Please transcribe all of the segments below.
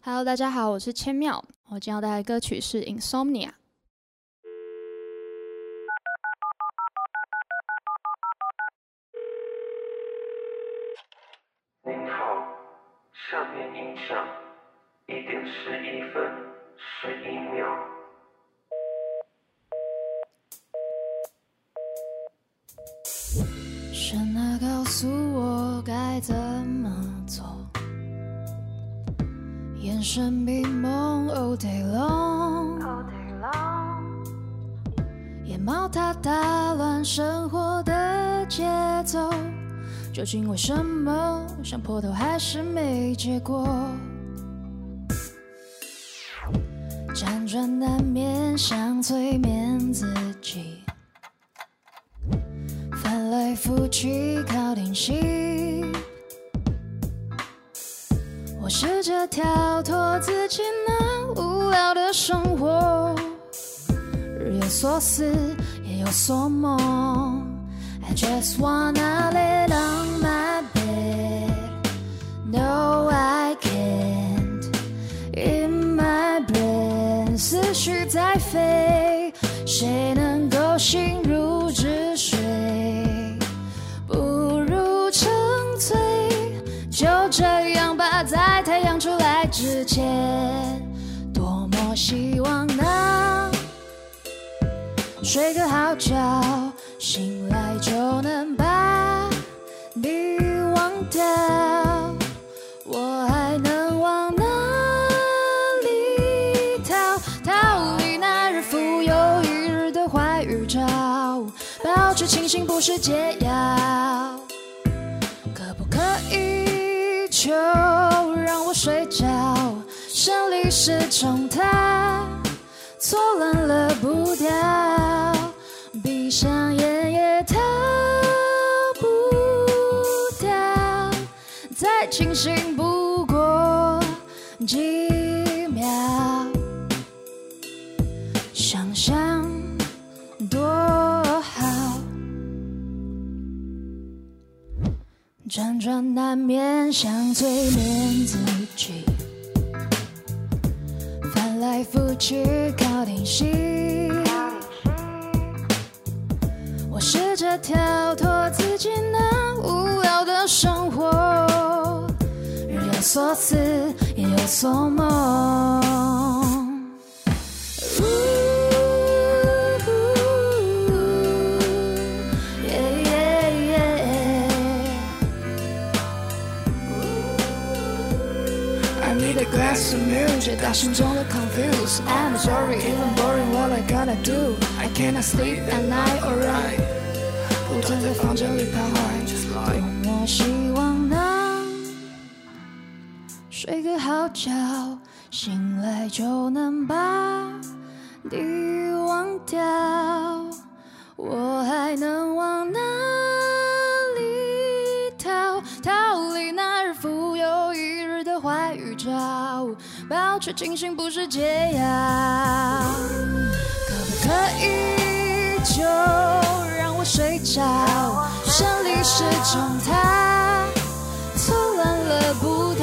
Hello，大家好，我是千妙。我今天要带来的歌曲是《Insomnia》。您好，下面音响一点十一分十一秒。眼神迷蒙，all day long，all day long。野猫它打乱生活的节奏，究竟为什么想破头还是没结果？辗转难眠，想催眠自己，翻来覆去靠定息。我试着跳脱自己那无聊的生活，日有所思，夜有所梦。I just wanna lay on my bed, no I can't. In my brain，思绪在飞，谁能够心如这样吧，在太阳出来之前，多么希望能睡个好觉，醒来就能把你忘掉。我还能往哪里逃？逃离那日复又一日的坏预兆，保持清醒不是解药。就让我睡觉？生理时钟它错乱了步调，闭上眼也逃不掉，再清醒不过辗转难眠，想催眠自己，翻来覆去靠定息。我试着跳脱自己那无聊的生活，日有所思，夜有所梦。I need a glass of milk，解答心中的 confuse。I'm sorry, even boring, what I gotta do? I cannot sleep at night, alright。不断在房间里徘徊，多么希望能睡个好觉，醒来就能把你忘掉。我还能往哪 保持清醒不是解药。可不可以就让我睡着？生理时钟它错乱了步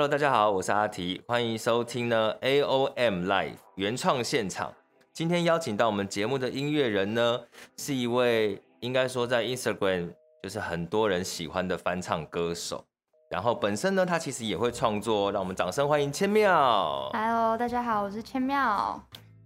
Hello，大家好，我是阿提，欢迎收听呢 AOM Live 原创现场。今天邀请到我们节目的音乐人呢，是一位应该说在 Instagram 就是很多人喜欢的翻唱歌手。然后本身呢，他其实也会创作，让我们掌声欢迎千妙。Hello，大家好，我是千妙。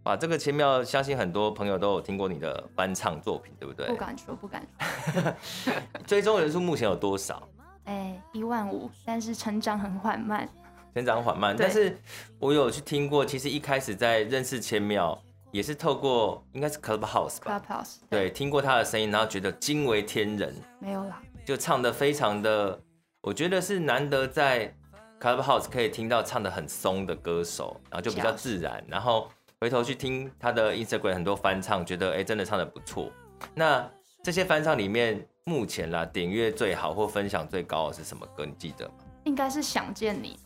哇，这个千妙，相信很多朋友都有听过你的翻唱作品，对不对？不敢说，不敢说。追踪人数目前有多少？哎，一万五，但是成长很缓慢。成长缓慢，但是我有去听过，其实一开始在认识千妙，也是透过应该是 Clubhouse 吧，Clubhouse 对，听过他的声音，然后觉得惊为天人。没有啦，就唱的非常的，我觉得是难得在 Clubhouse 可以听到唱的很松的歌手，然后就比较自然。然后回头去听他的 Instagram 很多翻唱，觉得哎真的唱的不错。那这些翻唱里面，目前啦点阅最好或分享最高的是什么歌？你记得吗？应该是想见你。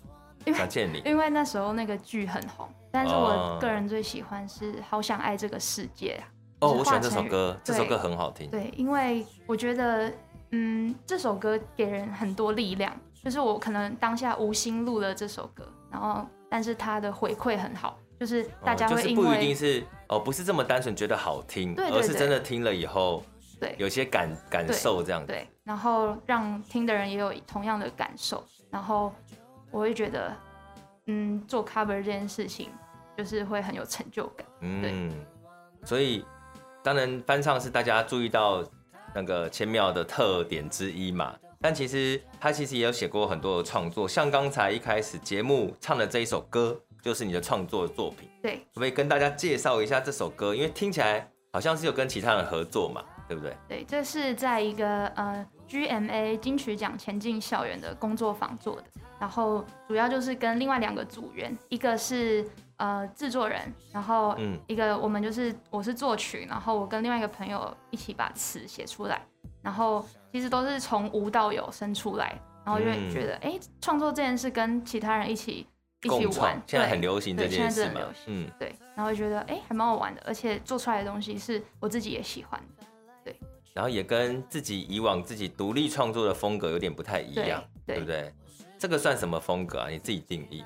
想见你，因为那时候那个剧很红，但是我个人最喜欢是《好想爱这个世界》啊。哦，我喜欢这首歌，这首歌很好听。对，因为我觉得，嗯，这首歌给人很多力量。就是我可能当下无心录了这首歌，然后，但是它的回馈很好，就是大家会因为、哦就是、不一定是哦，不是这么单纯觉得好听，而是真的听了以后，对，有些感感受这样子对。对，然后让听的人也有同样的感受，然后。我会觉得，嗯，做 cover 这件事情就是会很有成就感。嗯，所以当然翻唱是大家注意到那个千妙的特点之一嘛。但其实他其实也有写过很多的创作，像刚才一开始节目唱的这一首歌，就是你的创作的作品。对，可不可以跟大家介绍一下这首歌？因为听起来好像是有跟其他人合作嘛，对不对？对，这是在一个呃 GMA 金曲奖前进校园的工作坊做的。然后主要就是跟另外两个组员，一个是呃制作人，然后一个我们就是我是作曲，然后我跟另外一个朋友一起把词写出来，然后其实都是从无到有生出来，然后就觉得哎，创作这件事跟其他人一起一起玩，现在很流行这件事嘛，嗯，对，然后觉得哎还蛮好玩的，而且做出来的东西是我自己也喜欢然后也跟自己以往自己独立创作的风格有点不太一样，对，对不对？这个算什么风格啊？你自己定义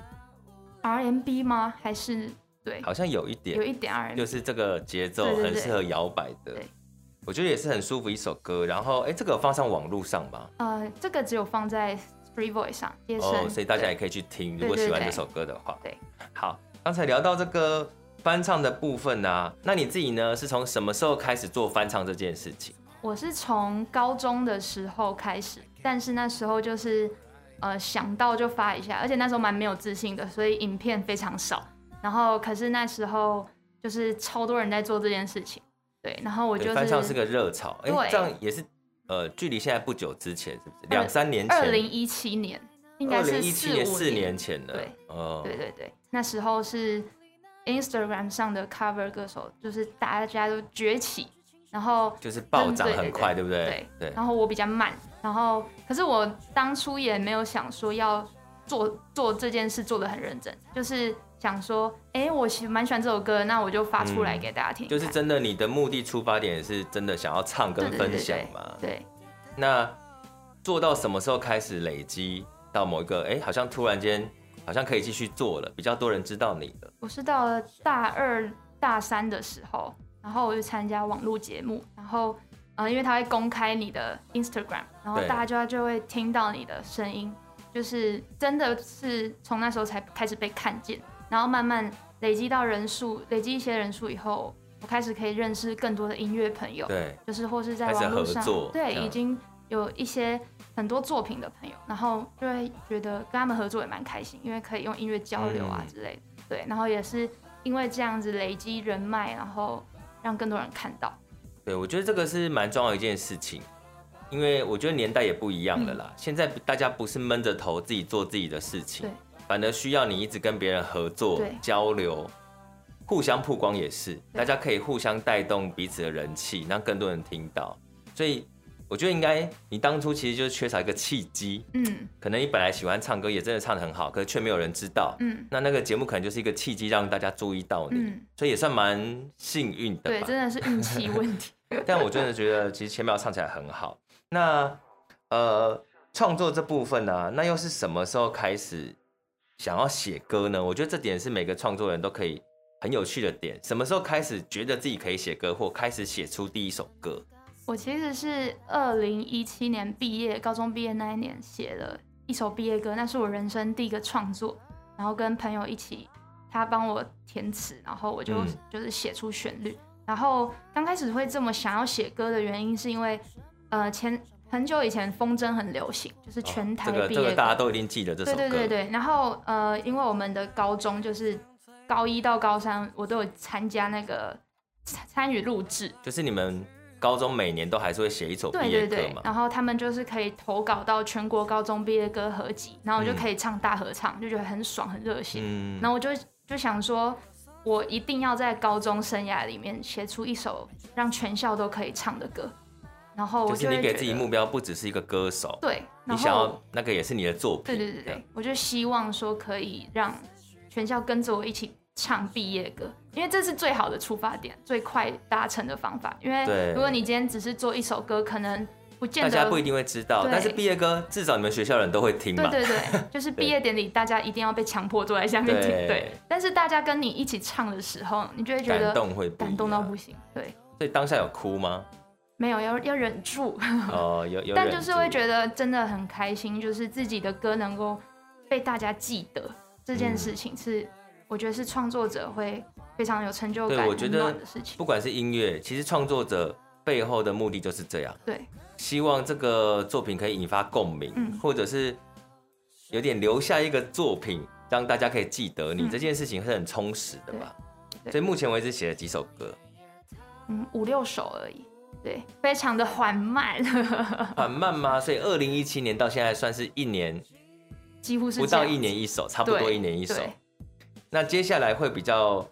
？R&B 吗？还是对？好像有一点，有一点 R&B，就是这个节奏很适合摇摆的。对，我觉得也是很舒服一首歌。然后，哎，这个有放上网络上吗？呃，这个只有放在 StreetVoice 上，哦，所以大家也可以去听，如果喜欢这首歌的话。对，好，刚才聊到这个翻唱的部分啊，那你自己呢，是从什么时候开始做翻唱这件事情？我是从高中的时候开始，但是那时候就是。呃，想到就发一下，而且那时候蛮没有自信的，所以影片非常少。然后，可是那时候就是超多人在做这件事情，对。然后我就是翻唱是个热潮，哎，这样也是呃，距离现在不久之前是不是？两三年前，二零一七年，应该是四五年，四年前的。对，对对对，那时候是 Instagram 上的 cover 歌手，就是大家都崛起。然后就是暴涨很快，对不对？对对。然后我比较慢，然后可是我当初也没有想说要做做这件事做的很认真，就是想说，哎，我喜蛮喜欢这首歌，那我就发出来给大家听。就是真的，你的目的出发点是真的想要唱跟分享嘛？对。那做到什么时候开始累积到某一个，哎，好像突然间好像可以继续做了，比较多人知道你了。我是到了大二大三的时候。然后我就参加网络节目，然后，呃，因为他会公开你的 Instagram，然后大家就会听到你的声音，就是真的是从那时候才开始被看见，然后慢慢累积到人数，累积一些人数以后，我开始可以认识更多的音乐朋友，对，就是或是在网络上，对，已经有一些很多作品的朋友，然后就会觉得跟他们合作也蛮开心，因为可以用音乐交流啊之类的，嗯、对，然后也是因为这样子累积人脉，然后。让更多人看到，对，我觉得这个是蛮重要的一件事情，因为我觉得年代也不一样了啦。嗯、现在大家不是闷着头自己做自己的事情，对，反而需要你一直跟别人合作、交流，互相曝光也是，大家可以互相带动彼此的人气，让更多人听到，所以。我觉得应该，你当初其实就是缺少一个契机，嗯，可能你本来喜欢唱歌，也真的唱得很好，可是却没有人知道，嗯，那那个节目可能就是一个契机，让大家注意到你，嗯，所以也算蛮幸运的，对，真的是运气问题。但我真的觉得，其实千妙唱起来很好。那呃，创作这部分呢，啊，那又是什么时候开始想要写歌呢？我觉得这点是每个创作人都可以很有趣的点。什么时候开始觉得自己可以写歌，或开始写出第一首歌？我其实是二零一七年毕业，高中毕业那一年写了一一首毕业歌，那是我人生第一个创作，然后跟朋友一起，他帮我填词，然后我就、嗯、就是写出旋律。然后刚开始会这么想要写歌的原因，是因为呃前很久以前风筝很流行，就是全台毕业、哦这个这个、大家都一定记得这首歌。对对对对。然后呃，因为我们的高中就是高一到高三，我都有参加那个参与录制，就是你们。高中每年都还是会写一首毕业歌嘛，对对对，然后他们就是可以投稿到全国高中毕业歌合集，然后我就可以唱大合唱，嗯、就觉得很爽很热血。嗯，然后我就就想说，我一定要在高中生涯里面写出一首让全校都可以唱的歌。然后我就，就是你给自己目标不只是一个歌手，对，你想要那个也是你的作品。对对对对，我就希望说可以让全校跟着我一起。唱毕业歌，因为这是最好的出发点，最快达成的方法。因为如果你今天只是做一首歌，可能不见得大家不一定会知道。但是毕业歌至少你们学校人都会听嘛。对对对，就是毕业典礼，大家一定要被强迫坐在下面听。对，对。但是大家跟你一起唱的时候，你就会觉得感动会感动到不行。对。所以当下有哭吗？没有，要要忍住。哦，有有。但就是会觉得真的很开心，就是自己的歌能够被大家记得，这件事情是。嗯我觉得是创作者会非常有成就感、我觉得的事情。不管是音乐，其实创作者背后的目的就是这样。对，希望这个作品可以引发共鸣，嗯，或者是有点留下一个作品，让大家可以记得你、嗯、这件事情是很充实的吧。所以目前为止写了几首歌，嗯，五六首而已。对，非常的缓慢。缓慢吗？所以二零一七年到现在算是一年，几乎是不到一年一首，差不多一年一首。那接下来会比较，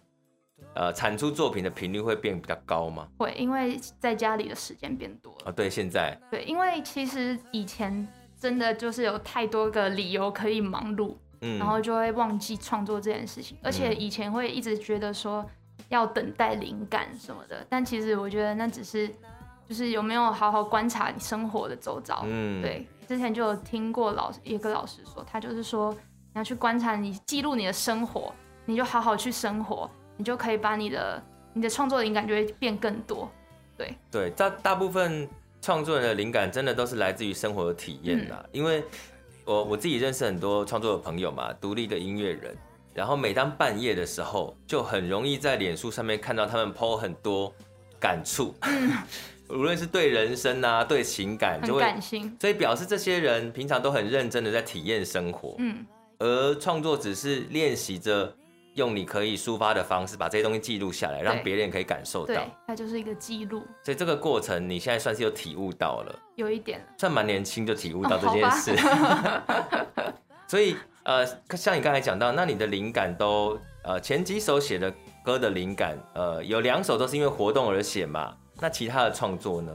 呃，产出作品的频率会变比较高吗？会，因为在家里的时间变多了。哦，对，现在。对，因为其实以前真的就是有太多个理由可以忙碌，嗯，然后就会忘记创作这件事情，而且以前会一直觉得说要等待灵感什么的，但其实我觉得那只是，就是有没有好好观察你生活的周遭。嗯，对，之前就有听过老一个老师说，他就是说你要去观察你，记录你的生活。你就好好去生活，你就可以把你的你的创作灵感就会变更多，对。对，大大部分创作人的灵感真的都是来自于生活的体验的，嗯、因为我我自己认识很多创作的朋友嘛，独立的音乐人，然后每当半夜的时候，就很容易在脸书上面看到他们 po 很多感触，嗯、无论是对人生啊，对情感，就会感性，所以表示这些人平常都很认真的在体验生活，嗯，而创作只是练习着。用你可以抒发的方式把这些东西记录下来，让别人可以感受到。对，它就是一个记录。所以这个过程你现在算是有体悟到了，有一点，算蛮年轻就体悟到这件事。哦、所以呃，像你刚才讲到，那你的灵感都呃前几首写的歌的灵感，呃有两首都是因为活动而写嘛？那其他的创作呢？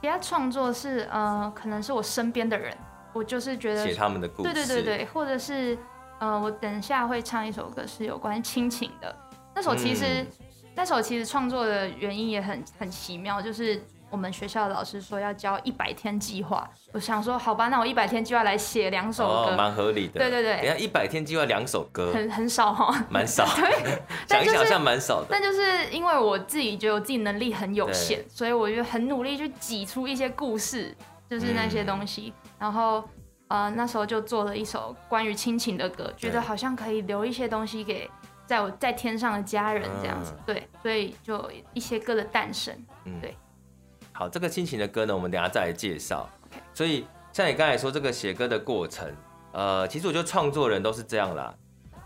其他创作是呃可能是我身边的人，我就是觉得写他们的故事，对对对对，或者是。呃，我等下会唱一首歌，是有关亲情的。那首其实，嗯、那首其实创作的原因也很很奇妙，就是我们学校的老师说要交一百天计划，我想说好吧，那我一百天计划来写两首歌，蛮、哦、合理的。对对对，等下一百天计划两首歌，很很少哈，蛮少。对，想一想好像蛮少的。但就是因为我自己觉得我自己能力很有限，所以我就很努力去挤出一些故事，就是那些东西，嗯、然后。呃，那时候就做了一首关于亲情的歌，觉得好像可以留一些东西给在我在天上的家人这样子，嗯、对，所以就一些歌的诞生，嗯，对。好，这个亲情的歌呢，我们等下再来介绍。Okay. 所以像你刚才说这个写歌的过程，呃，其实我觉得创作人都是这样啦。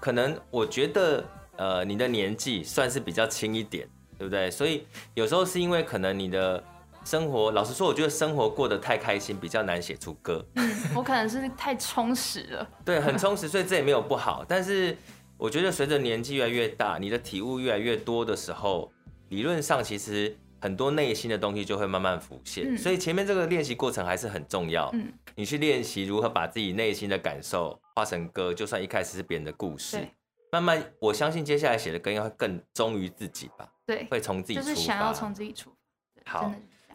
可能我觉得，呃，你的年纪算是比较轻一点，对不对？所以有时候是因为可能你的。生活，老实说，我觉得生活过得太开心，比较难写出歌。我可能是太充实了。对，很充实，所以这也没有不好。但是我觉得随着年纪越来越大，你的体悟越来越多的时候，理论上其实很多内心的东西就会慢慢浮现。嗯、所以前面这个练习过程还是很重要。嗯，你去练习如何把自己内心的感受化成歌，就算一开始是别人的故事，慢慢我相信接下来写的歌应该会更忠于自己吧。对，会从自己出发。就是想要从自己出发。好。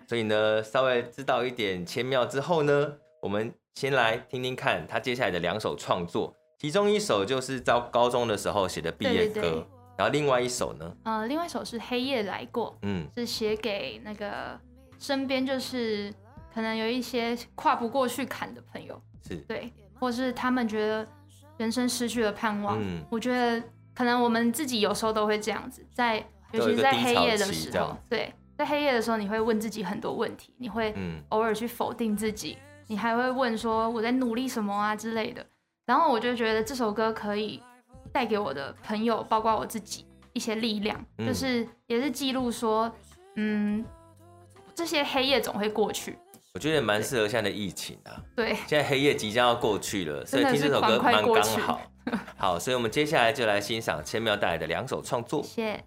所以呢，稍微知道一点千妙之后呢，我们先来听听看他接下来的两首创作，其中一首就是在高中的时候写的毕业歌，对对。对，然后另外一首呢，呃，另外一首是黑夜来过，嗯，是写给那个身边就是可能有一些跨不过去坎的朋友，是，对，或是他们觉得人生失去了盼望。嗯，我觉得可能我们自己有时候都会这样子，在尤其是在黑夜的时候，对，在黑夜的时候，你会问自己很多问题，你会偶尔去否定自己，你还会问说我在努力什么啊之类的。然后我就觉得这首歌可以带给我的朋友，包括我自己一些力量，嗯、就是也是记录说，嗯，这些黑夜总会过去。我觉得蛮适合现在的疫情啊。对，现在黑夜即将要过去了，所以听这首歌蛮刚好。好，所以我们接下来就来欣赏千妙带来的两首创作。谢谢。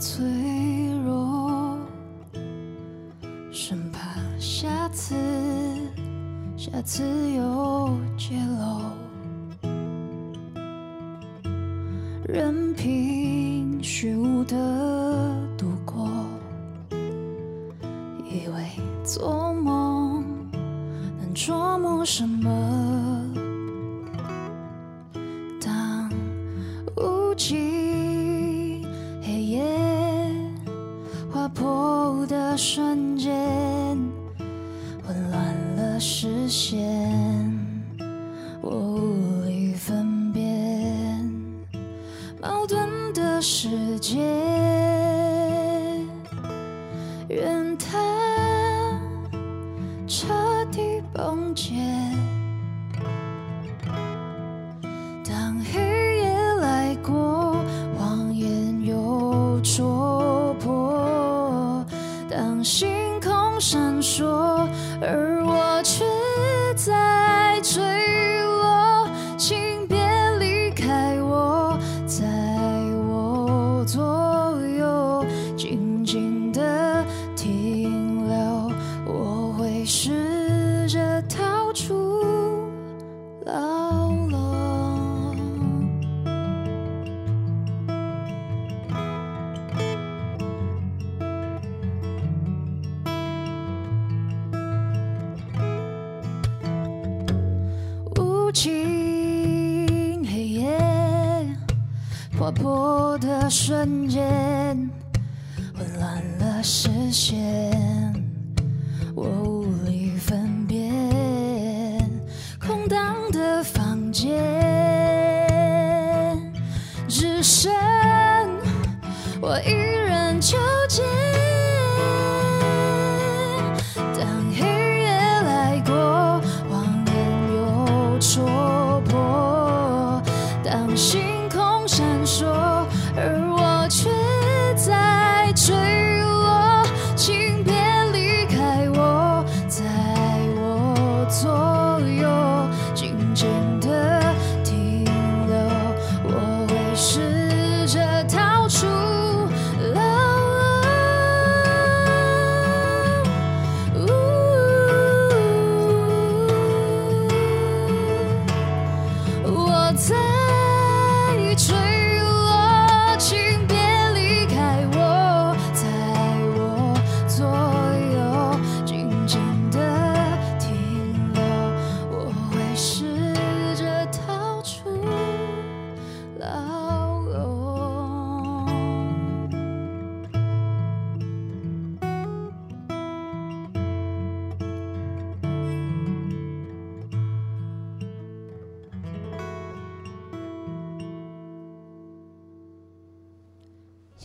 脆弱，生怕下次，下次又揭露，任凭虚无的度过，以为做梦能捉摸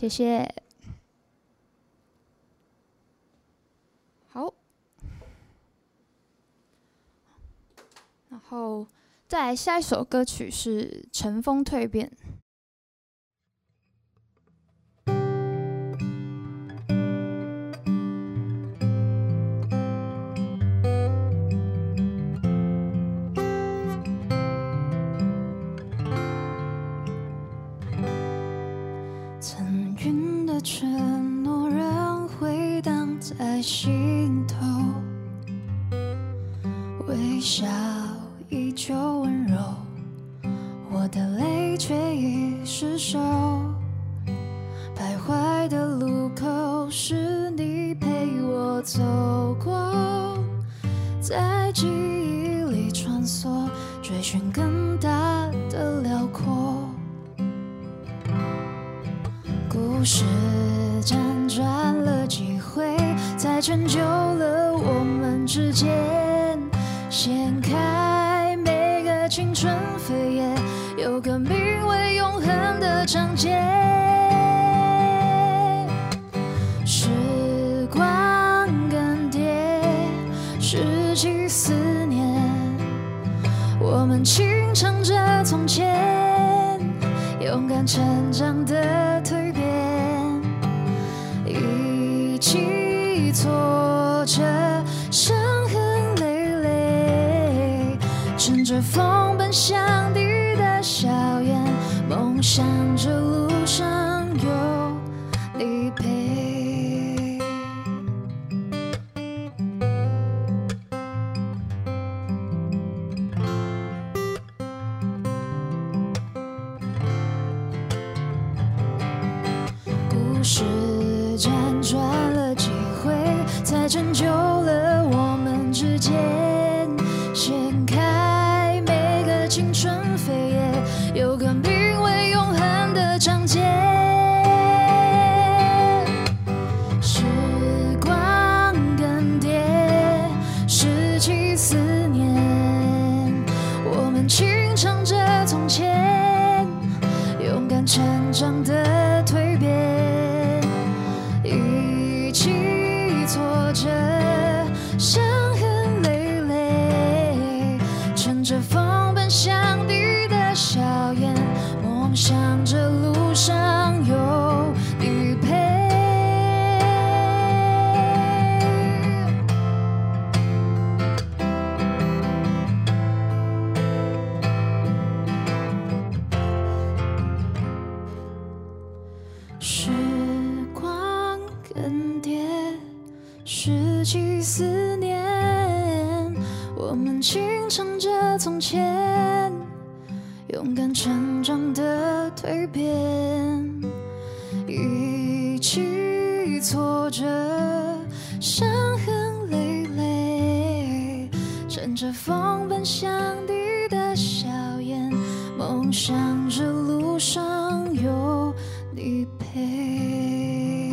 谢谢。好，然后再来下一首歌曲是《乘风蜕变》。在是着风奔向你的笑颜，梦想着路上有你陪，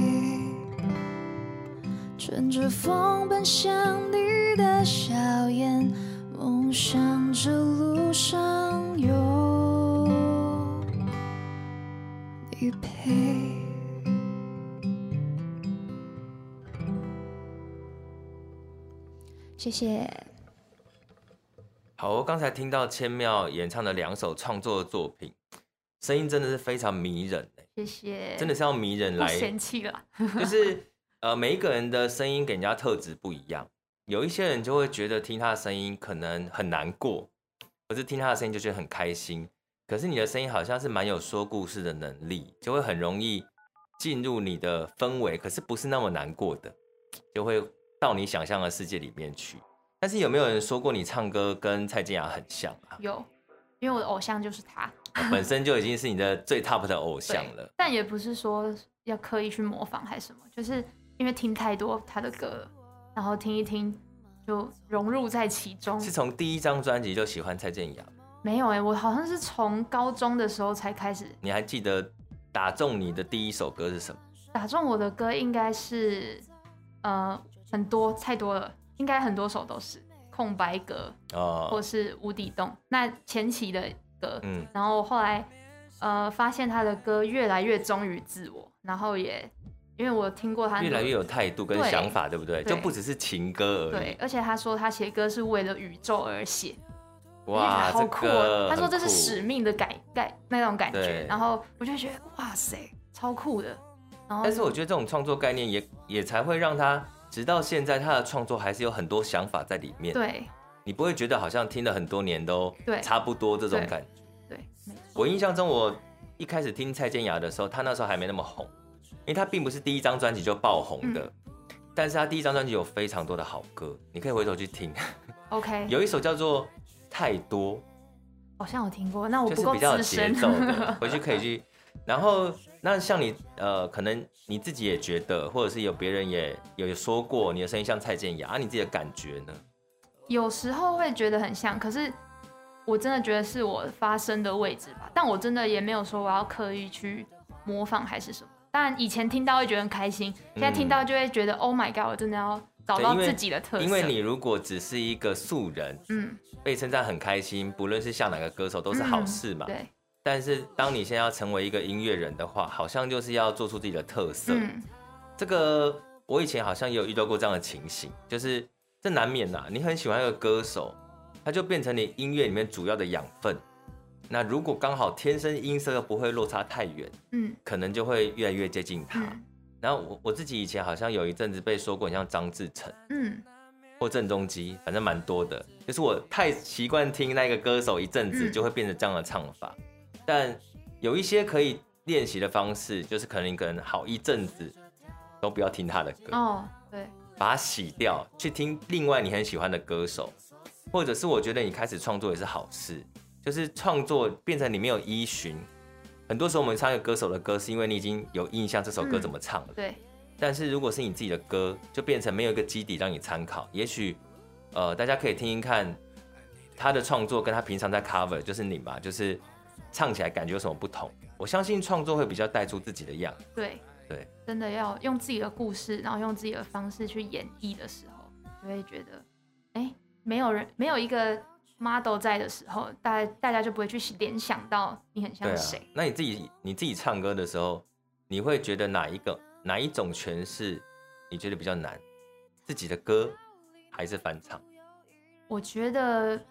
乘着风奔向你的笑颜，梦想着路上有你陪。谢谢。好，我刚才听到千妙演唱的两首创作的作品，声音真的是非常迷人。谢谢，真的是要迷人来嫌弃了。就是呃，每一个人的声音给人家特质不一样，有一些人就会觉得听他的声音可能很难过，可是听他的声音就觉得很开心。可是你的声音好像是蛮有说故事的能力，就会很容易进入你的氛围，可是不是那么难过的，就会到你想象的世界里面去。但是有没有人说过你唱歌跟蔡健雅很像啊？有，因为我的偶像就是他，本身就已经是你的最 top 的偶像了。但也不是说要刻意去模仿还是什么，就是因为听太多他的歌，然后听一听就融入在其中。是从第一张专辑就喜欢蔡健雅？没有哎、欸，我好像是从高中的时候才开始。你还记得打中你的第一首歌是什么？打中我的歌应该是呃很多太多了。应该很多首都是空白格哦，或是无底洞。那前期的歌，嗯，然后后来呃发现他的歌越来越忠于自我，然后也因为我听过他越来越有态度跟想法，对，不对？就不只是情歌而已。对，而且他说他写歌是为了宇宙而写，哇，好酷，这个！他说这是使命的感感那种感觉，然后我就觉得哇塞，超酷的。然后，但是我觉得这种创作概念也也才会让他。直到现在，他的创作还是有很多想法在里面。对，你不会觉得好像听了很多年都差不多这种感觉。对，对，我印象中，我一开始听蔡健雅的时候，他那时候还没那么红，因为他并不是第一张专辑就爆红的。嗯、但是他第一张专辑有非常多的好歌，你可以回头去听。OK，有一首叫做《太多》，好像有听过。那我不够资深，就是比较有节奏的，回去可以去。然后，那像你，呃，可能你自己也觉得，或者是有别人也有说过，你的声音像蔡健雅，啊，你自己的感觉呢？有时候会觉得很像，可是我真的觉得是我发声的位置吧。但我真的也没有说我要刻意去模仿还是什么，当然以前听到会觉得很开心，现在听到就会觉得、嗯、Oh my God，我真的要找到自己的特色。因为，因为你如果只是一个素人，嗯，被称赞很开心，不论是像哪个歌手都是好事嘛。嗯、对。但是当你现在要成为一个音乐人的话，好像就是要做出自己的特色。嗯、这个我以前好像也有遇到过这样的情形，就是这难免呐、啊。你很喜欢一个歌手，他就变成你音乐里面主要的养分。那如果刚好天生音色又不会落差太远，嗯，可能就会越来越接近他。嗯、然后我我自己以前好像有一阵子被说过，很像张志成，嗯，或郑中基，反正蛮多的。就是我太习惯听那个歌手一阵子，就会变成这样的唱法。嗯但有一些可以练习的方式，就是可能你可能好一阵子都不要听他的歌哦，对，把它洗掉，去听另外你很喜欢的歌手，或者是我觉得你开始创作也是好事，就是创作变成你没有依循。很多时候我们唱一个歌手的歌，是因为你已经有印象这首歌怎么唱了，嗯，对。但是如果是你自己的歌，就变成没有一个基底让你参考。也许呃，大家可以听听看他的创作，跟他平常在 cover，就是你嘛，就是。唱起来感觉有什么不同？我相信创作会比较带出自己的样。对对，真的要用自己的故事，然后用自己的方式去演绎的时候，就会觉得，哎，没有人，没有一个 model 在的时候，大家大家就不会去联想到你很像谁。啊。那你自己你自己唱歌的时候，你会觉得哪一个哪一种诠释你觉得比较难？自己的歌还是翻唱？我觉得，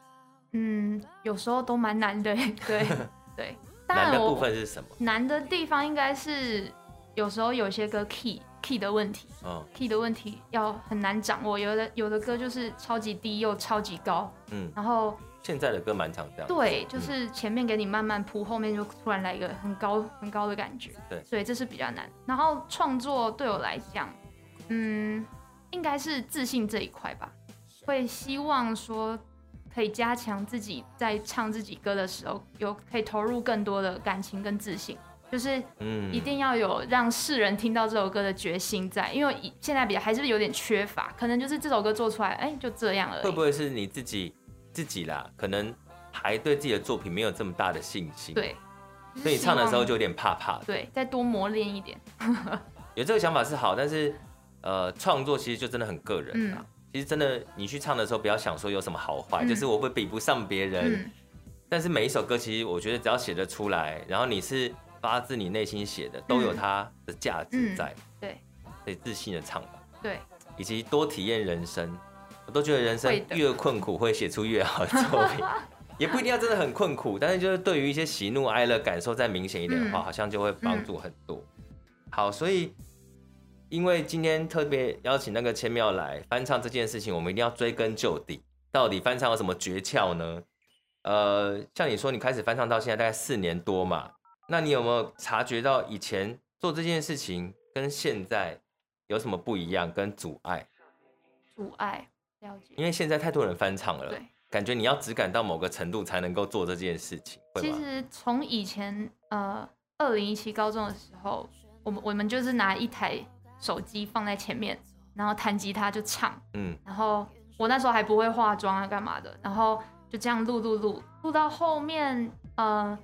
嗯，有时候都蛮难的。对。对，难的部分是什么？难的地方应该是有时候有些歌 key key 的问题，嗯，key 的问题要很难掌握。有的有的歌就是超级低又超级高，嗯，然后现在的歌蛮常这样。对，就是前面给你慢慢铺，后面就突然来一个很高很高的感觉。对，所以这是比较难。然后创作对我来讲，嗯，应该是自信这一块吧，会希望说。可以加强自己在唱自己歌的时候，有可以投入更多的感情跟自信，就是嗯，一定要有让世人听到这首歌的决心在，因为现在比较还是有点缺乏，可能就是这首歌做出来，哎，就这样而已。会不会是你自己自己啦？可能还对自己的作品没有这么大的信心，对，所以你唱的时候就有点怕怕的。对，再多磨练一点。有这个想法是好，但是呃，创作其实就真的很个人啊。嗯其实真的，你去唱的时候，不要想说有什么好坏，嗯、就是我会比不上别人。嗯、但是每一首歌，其实我觉得只要写得出来，然后你是发自你内心写的，都有它的价值在。嗯、对，可以自信的唱吧。对，以及多体验人生，我都觉得人生越困苦，会写出越好的作品。也不一定要真的很困苦，但是就是对于一些喜怒哀乐感受再明显一点的话，嗯、好像就会帮助很多。好，所以。因为今天特别邀请那个千妙来翻唱这件事情，我们一定要追根究底，到底翻唱有什么诀窍呢？呃，像你说你开始翻唱到现在大概四年多嘛，那你有没有察觉到以前做这件事情跟现在有什么不一样跟阻碍？阻碍，了解。因为现在太多人翻唱了，对，感觉你要只感到某个程度才能够做这件事情。其实从以前呃，二零一七高中的时候，我们我们就是拿一台。手机放在前面，然后弹吉他就唱，嗯，然后我那时候还不会化妆啊，干嘛的，然后就这样录录录，录到后面，呃，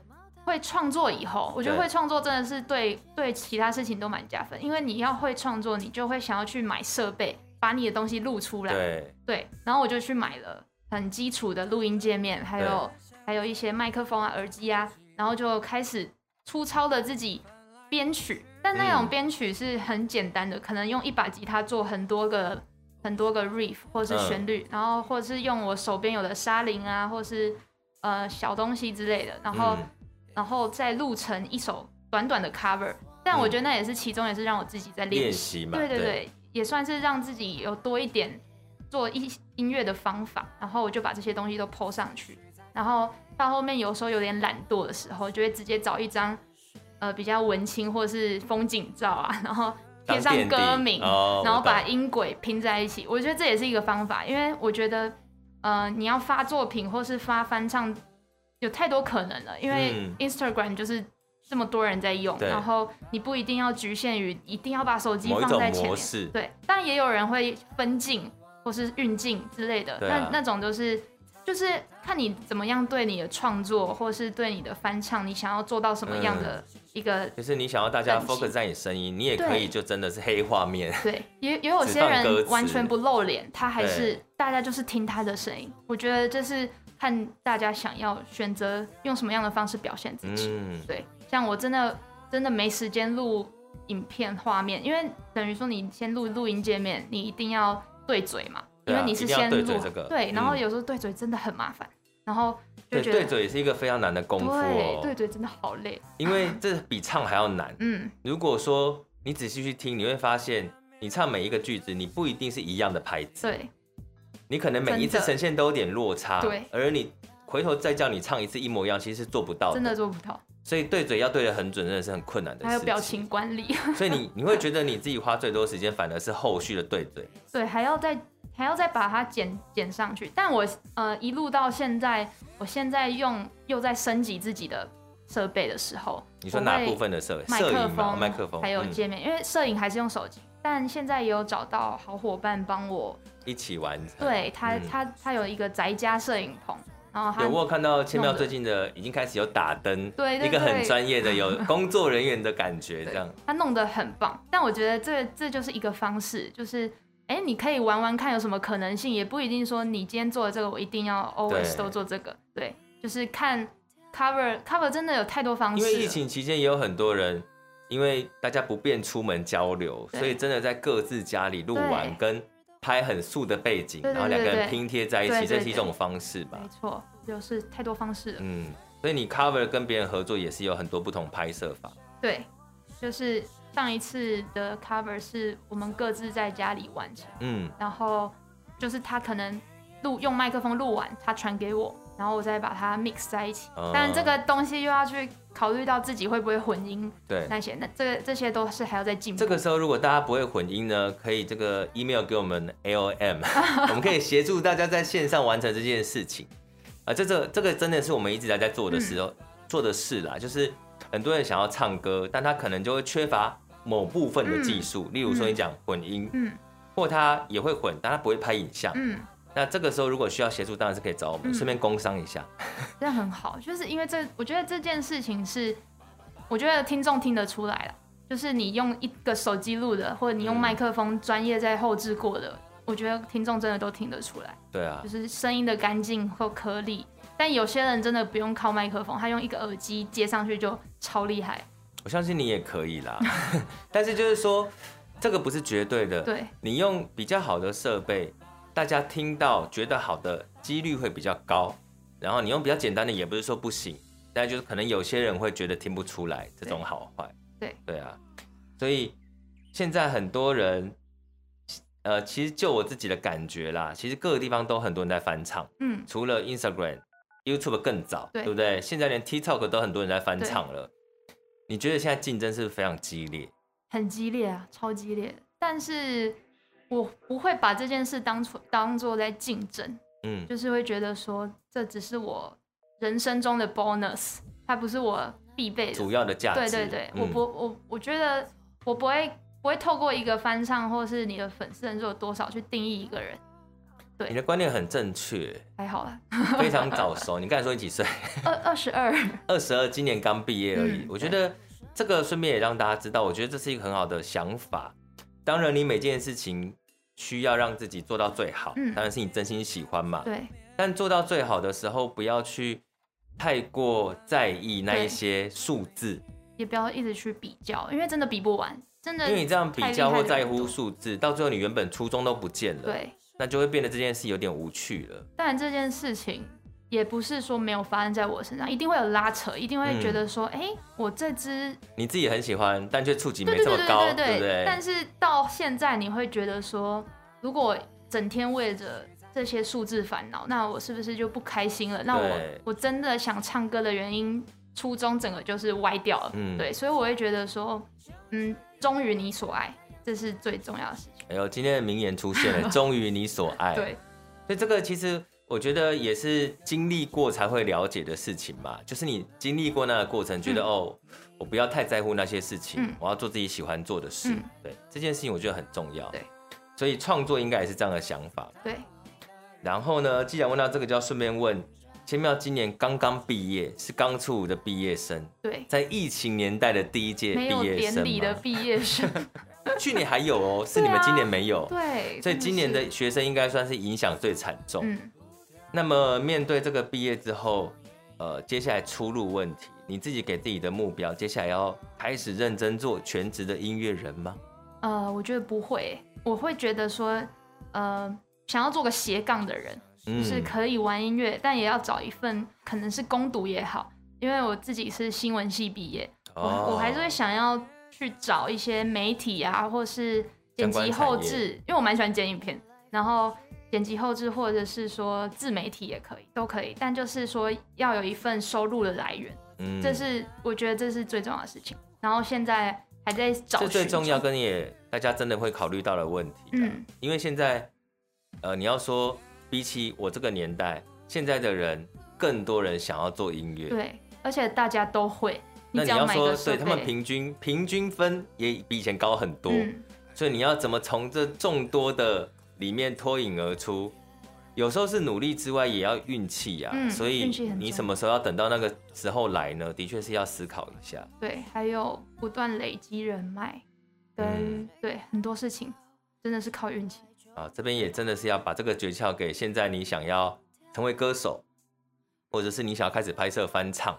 会创作以后，我觉得会创作真的是对对其他事情都蛮加分，因为你要会创作，你就会想要去买设备，把你的东西录出来，对。对，然后我就去买了很基础的录音界面，还有还有一些麦克风啊、耳机啊，然后就开始粗糙的自己编曲。但那种编曲是很简单的，嗯、可能用一把吉他做很多个很多个 riff 或者是旋律，嗯、然后或者是用我手边有的沙林啊，或是呃小东西之类的，然后、嗯、然后再录成一首短短的 cover。但我觉得那也是其中也是让我自己在练习嘛，对对对，对也算是让自己有多一点做一音乐的方法。然后我就把这些东西都 po 上去，然后到后面有时候有点懒惰的时候，就会直接找一张。呃，比较文青或是风景照啊，然后贴上歌名，哦、然后把音轨拼在一起。我，我觉得这也是一个方法，因为我觉得，呃，你要发作品或是发翻唱，有太多可能了。因为 Instagram 就是这么多人在用，嗯、然后你不一定要局限于一定要把手机放在前面。对，但也有人会分镜或是运镜之类的，那那种就是。就是看你怎么样对你的创作，或是对你的翻唱，你想要做到什么样的一个、嗯，就是你想要大家 focus 在你声音，你也可以就真的是黑画面。对，也也有些人完全不露脸，他还是大家就是听他的声音。我觉得这是看大家想要选择用什么样的方式表现自己。嗯，对，像我真的真的没时间录影片画面，因为等于说你先录录音界面，你一定要对嘴嘛。因为你是先录对，这个、对，然后有时候对嘴真的很麻烦，嗯、然后对，对嘴也是一个非常难的功夫哦。对，对嘴真的好累，因为这比唱还要难。嗯，如果说你仔细去听，你会发现你唱每一个句子，你不一定是一样的拍子。对，你可能每一次呈现都有点落差。对，而你回头再叫你唱一次一模一样，其实是做不到的，真的做不到。所以对嘴要对的很准，真的是很困难的事情。还有表情管理，所以你你会觉得你自己花最多时间，反而是后续的对嘴。对，还要再。还要再把它剪剪上去，但我呃一路到现在，我现在用又在升级自己的设备的时候，你说哪部分的设备？麦克风、麦克风还有界面，嗯、因为摄影还是用手机，但现在也有找到好伙伴帮我一起完成。对他，嗯、他他有一个宅家摄影棚，然后他有我有看到千妙最近的已经开始有打灯，对，一个很专业的有 工作人员的感觉，这样他弄得很棒。但我觉得这这就是一个方式，就是。哎、欸，你可以玩玩看有什么可能性，也不一定说你今天做的这个，我一定要 always 都做这个。对，就是看 cover cover 真的有太多方式。因为疫情期间也有很多人，因为大家不便出门交流，所以真的在各自家里录完跟拍很素的背景，然后两个人拼贴在一起，这是一种方式吧？没错，就是太多方式了。嗯，所以你 cover 跟别人合作也是有很多不同拍摄法。对，就是。上一次的 cover 是我们各自在家里完成，嗯，然后就是他可能录用麦克风录完，他传给我，然后我再把它 mix 在一起。嗯、但这个东西又要去考虑到自己会不会混音，对，那些那这个这些都是还要再进步。这个时候如果大家不会混音呢，可以这个 email 给我们 AOM，我们可以协助大家在线上完成这件事情。啊，这这这个真的是我们一直在在做的时候、嗯、做的事啦，就是。很多人想要唱歌，但他可能就会缺乏某部分的技术，嗯、例如说你讲混音，嗯，或他也会混，但他不会拍影像，嗯，那这个时候如果需要协助，当然是可以找我们，顺、嗯、便工商一下，这样很好，就是因为这，我觉得这件事情是，我觉得听众听得出来了，就是你用一个手机录的，或者你用麦克风专业在后置过的，嗯、我觉得听众真的都听得出来，对啊，就是声音的干净或颗粒。但有些人真的不用靠麦克风，他用一个耳机接上去就超厉害。我相信你也可以啦，但是就是说，这个不是绝对的。对，你用比较好的设备，大家听到觉得好的几率会比较高。然后你用比较简单的，也不是说不行，但就是可能有些人会觉得听不出来这种好坏。对对啊，所以现在很多人，呃，其实就我自己的感觉啦，其实各个地方都很多人在翻唱。嗯，除了 Instagram。YouTube 更早，对，对不对？现在连 TikTok 都很多人在翻唱了。你觉得现在竞争是不是非常激烈？很激烈啊，超激烈。但是我不会把这件事当做当做在竞争，嗯，就是会觉得说这只是我人生中的 bonus，它不是我必备的主要的价值。对对对，嗯、我不我我觉得我不会不会透过一个翻唱或是你的粉丝人数有多少去定义一个人。对，你的观念很正确，还好啦，非常早熟。你刚才说你几岁？二二十二，二十二，今年刚毕业而已。嗯、我觉得这个顺便也让大家知道，我觉得这是一个很好的想法。当然，你每件事情需要让自己做到最好，嗯、当然是你真心喜欢嘛。对。但做到最好的时候，不要去太过在意那一些数字，也不要一直去比较，因为真的比不完，真的。因为你这样比较或在乎数字，到最后你原本初衷都不见了。对。那就会变得这件事有点无趣了。当然，这件事情也不是说没有发生在我身上，一定会有拉扯，一定会觉得说，哎、嗯欸，我这只你自己很喜欢，但却触及没这么高，对，对，对？但是到现在，你会觉得说，如果整天为着这些数字烦恼，那我是不是就不开心了？那我我真的想唱歌的原因初衷整个就是歪掉了。嗯，对，所以我会觉得说，嗯，忠于你所爱。这是最重要的事情。哎呦，今天的名言出现了，忠于你所爱。对，所以这个其实我觉得也是经历过才会了解的事情嘛。就是你经历过那个过程，觉得、嗯、哦，我不要太在乎那些事情，嗯、我要做自己喜欢做的事。嗯、对，这件事情我觉得很重要。对，所以创作应该也是这样的想法。对，然后呢，既然问到这个，就要顺便问。千妙今年刚刚毕业，是刚出伍的毕业生。对，在疫情年代的第一届毕业生。没有典礼的毕业生。去年还有哦，是你们今年没有。对，啊、所以今年的学生应该算是影响最惨重。嗯。那么面对这个毕业之后，呃，接下来出路问题，你自己给自己的目标，接下来要开始认真做全职的音乐人吗？呃，我觉得不会，我会觉得说，呃，想要做个斜杠的人。就是可以玩音乐，但也要找一份可能是攻读也好，因为我自己是新闻系毕业，我我还是会想要去找一些媒体啊，或是剪辑后置，因为我蛮喜欢剪影片，然后剪辑后置或者是说自媒体也可以，都可以，但就是说要有一份收入的来源，嗯，这是我觉得这是最重要的事情。然后现在还在找，这最重要跟也大家真的会考虑到的问题，嗯，因为现在呃你要说。比起我这个年代，现在的人更多人想要做音乐，对，而且大家都会。那你要说，对他们平均平均分也比以前高很多，嗯，所以你要怎么从这众多的里面脱颖而出？有时候是努力之外，也要运气呀。所以你什么时候要等到那个时候来呢？的确是要思考一下。对，还有不断累积人脉，对、嗯、对，很多事情真的是靠运气。啊，这边也真的是要把这个诀窍给现在你想要成为歌手，或者是你想要开始拍摄翻唱，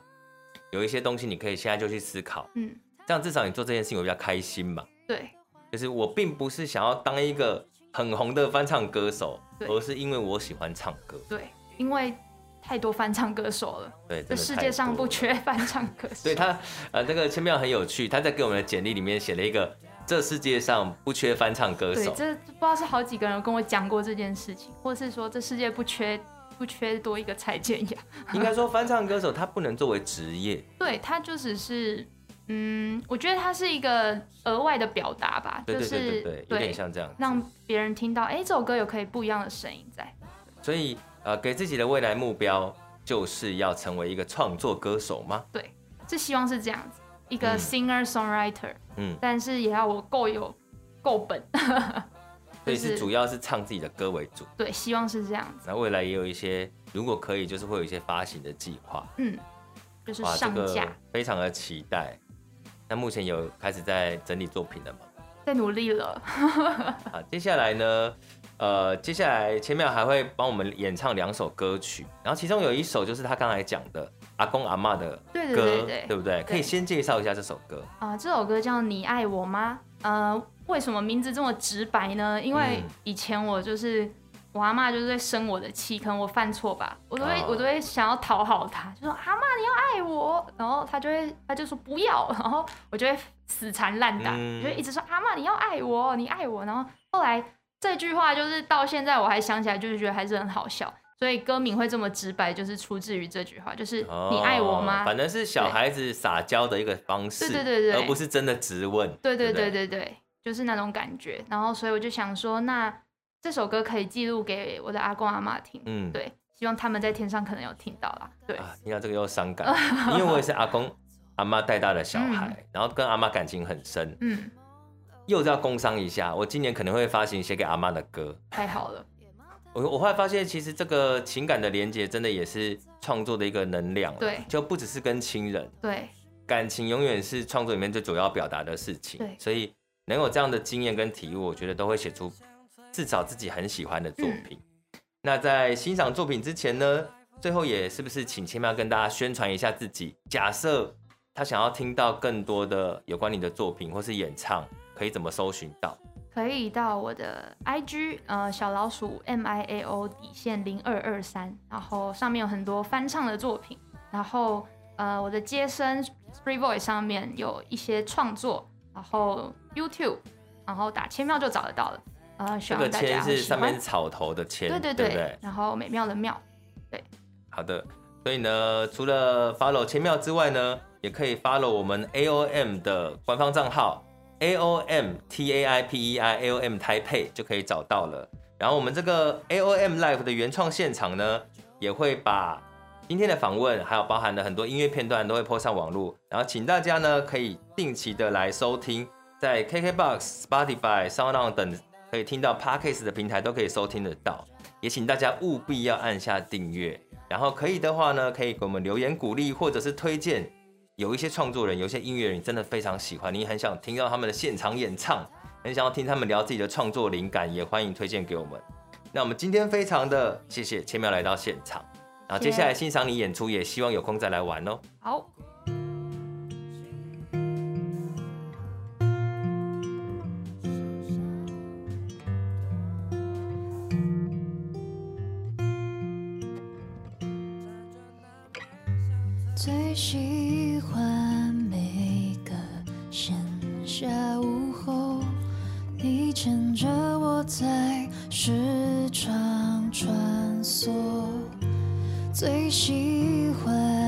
有一些东西你可以现在就去思考，嗯，这样至少你做这件事情会比较开心嘛。对，就是我并不是想要当一个很红的翻唱歌手，而是因为我喜欢唱歌。对，因为太多翻唱歌手了，对，这世界上不缺翻唱歌手。对他，呃，那个千妙很有趣，他在给我们的简历里面写了一个。这世界上不缺翻唱歌手。对，这不知道是好几个人跟我讲过这件事情，或是说这世界不缺不缺多一个蔡健雅。应该说翻唱歌手他不能作为职业，对，他就只是，嗯，我觉得他是一个额外的表达吧，对对对对对，有点像这样，让别人听到，哎，这首歌有可以不一样的声音在。所以呃，给自己的未来目标就是要成为一个创作歌手吗？对，是希望是这样子。一个 singer songwriter，嗯，但是也要我够有够本，所以是主要是唱自己的歌为主。对，希望是这样子。那未来也有一些，如果可以，就是会有一些发行的计划，嗯，就是上架，非常的期待。那目前有开始在整理作品了吗？在努力了。好，接下来呢？呃，接下来千妙还会帮我们演唱两首歌曲，然后其中有一首就是他刚才讲的阿公阿妈的歌，对对对对，对不对？可以先介绍一下这首歌啊，呃，这首歌叫《你爱我吗》。呃，为什么名字这么直白呢？因为以前我就是我阿妈就是在生我的气，可能我犯错吧，我都会、哦、我都会想要讨好她，就说阿妈你要爱我，然后她就会她就说不要，然后我就会死缠烂打，嗯、就会一直说阿妈你要爱我，你爱我，然后后来。这句话就是到现在我还想起来，就是觉得还是很好笑。所以歌名会这么直白，就是出自于这句话，就是你爱我吗？哦、反正是小孩子撒娇的一个方式，对对对对，而不是真的直问。对对对对对，就是那种感觉。然后所以我就想说，那这首歌可以记录给我的阿公阿妈听。嗯，对，希望他们在天上可能有听到啦。对啊，听到这个又伤感，因为我也是阿公阿妈带大的小孩，嗯、然后跟阿妈感情很深。嗯。又要工商一下，我今年可能会发行写给阿妈的歌。太好了，我我后来发现，其实这个情感的连接真的也是创作的一个能量。对，就不只是跟亲人。对，感情永远是创作里面最主要表达的事情。对，所以能有这样的经验跟体悟，我觉得都会写出至少自己很喜欢的作品。嗯、那在欣赏作品之前呢，最后也是不是请千妙跟大家宣传一下自己？假设他想要听到更多的有关你的作品或是演唱。可以怎么搜寻到？可以到我的 IG，呃，小老鼠 M I A O 底线零二二三，然后上面有很多翻唱的作品，然后呃，我的接生 SpreeVoice 上面有一些创作，然后 YouTube，然后打千妙就找得到了。呃，希望大家是上面是草头的千，对对对，对对然后美妙的妙，对。好的，所以呢，除了 follow 千妙之外呢，也可以 follow 我们 AOM 的官方账号。A O M T A I P E I A O M 台配就可以找到了。然后我们这个 A O M Live 的原创现场呢，也会把今天的访问，还有包含的很多音乐片段都会 po 上网络。然后请大家呢可以定期的来收听，在 KKBOX、Spotify、SoundOn 等可以听到 Podcast 的平台都可以收听得到。也请大家务必要按下订阅，然后可以的话呢，可以给我们留言鼓励或者是推荐。有一些创作人，有一些音乐人，你真的非常喜欢，你很想听到他们的现场演唱，很想要听他们聊自己的创作灵感，也欢迎推荐给我们。那我们今天非常的谢谢千妙来到现场，然后接下来欣赏你演出，也希望有空再来玩哦。好。最喜欢每个闲暇午后，你牵着我在市场穿梭。最喜欢。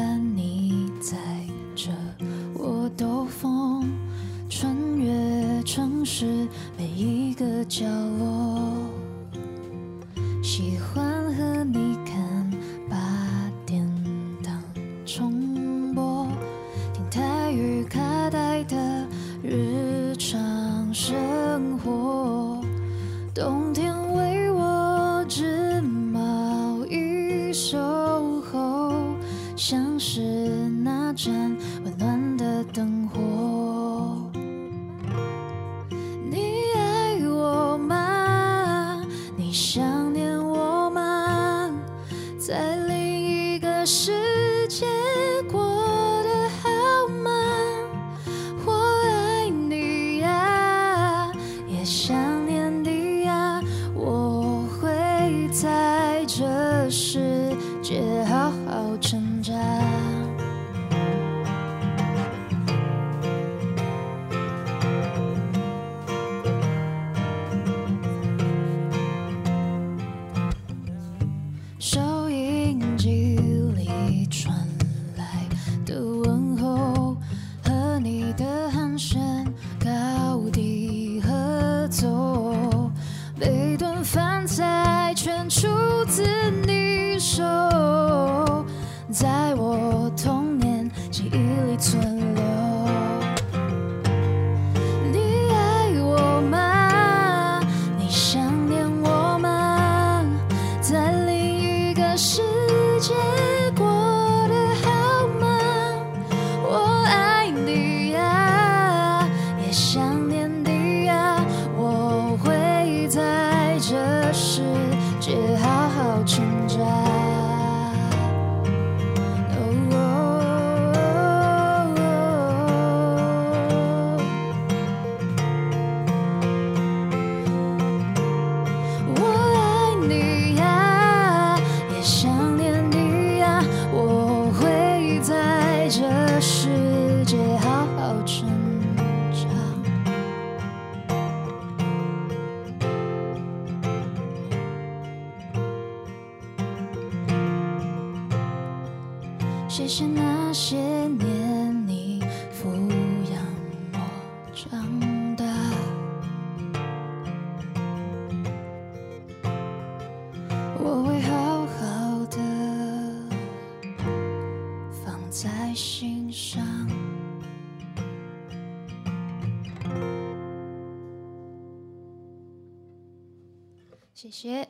谢谢。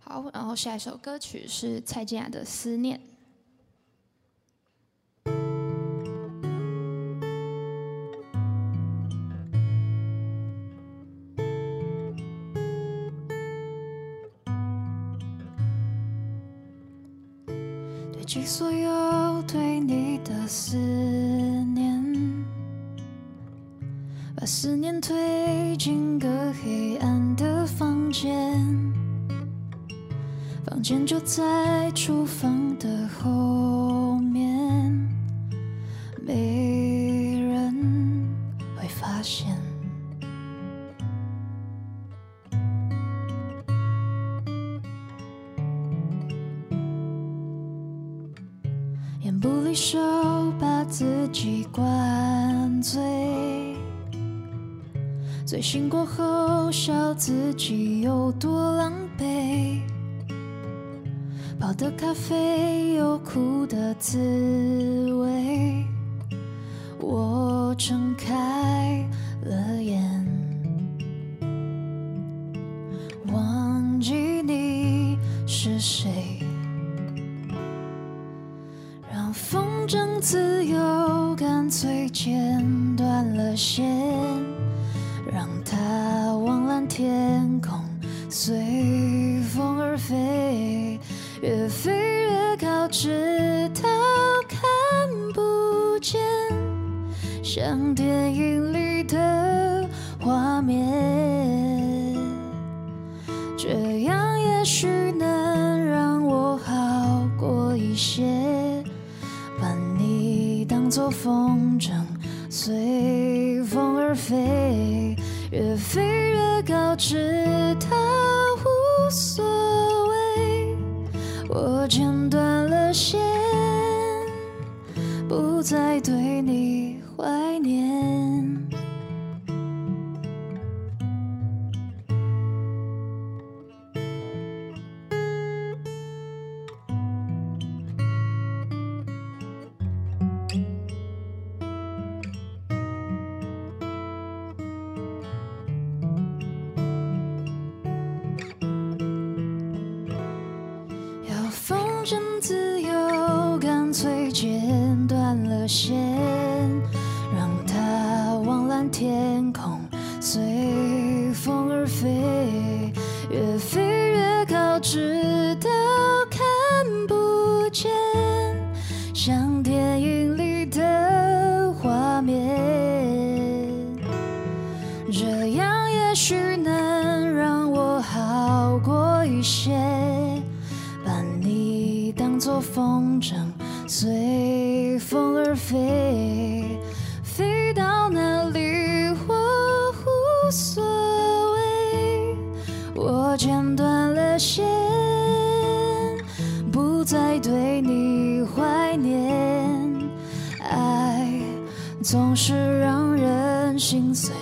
好，然后下一首歌曲是蔡健雅的《思念》。的咖啡有苦的滋味，我睁开了眼，忘记你是谁，让风筝自由，干脆剪断了线，天空随风而飞，越飞越高，直到看不见，像电影里的画面。这样也许能让我好过一些，把你当作风筝，随风而飞，人心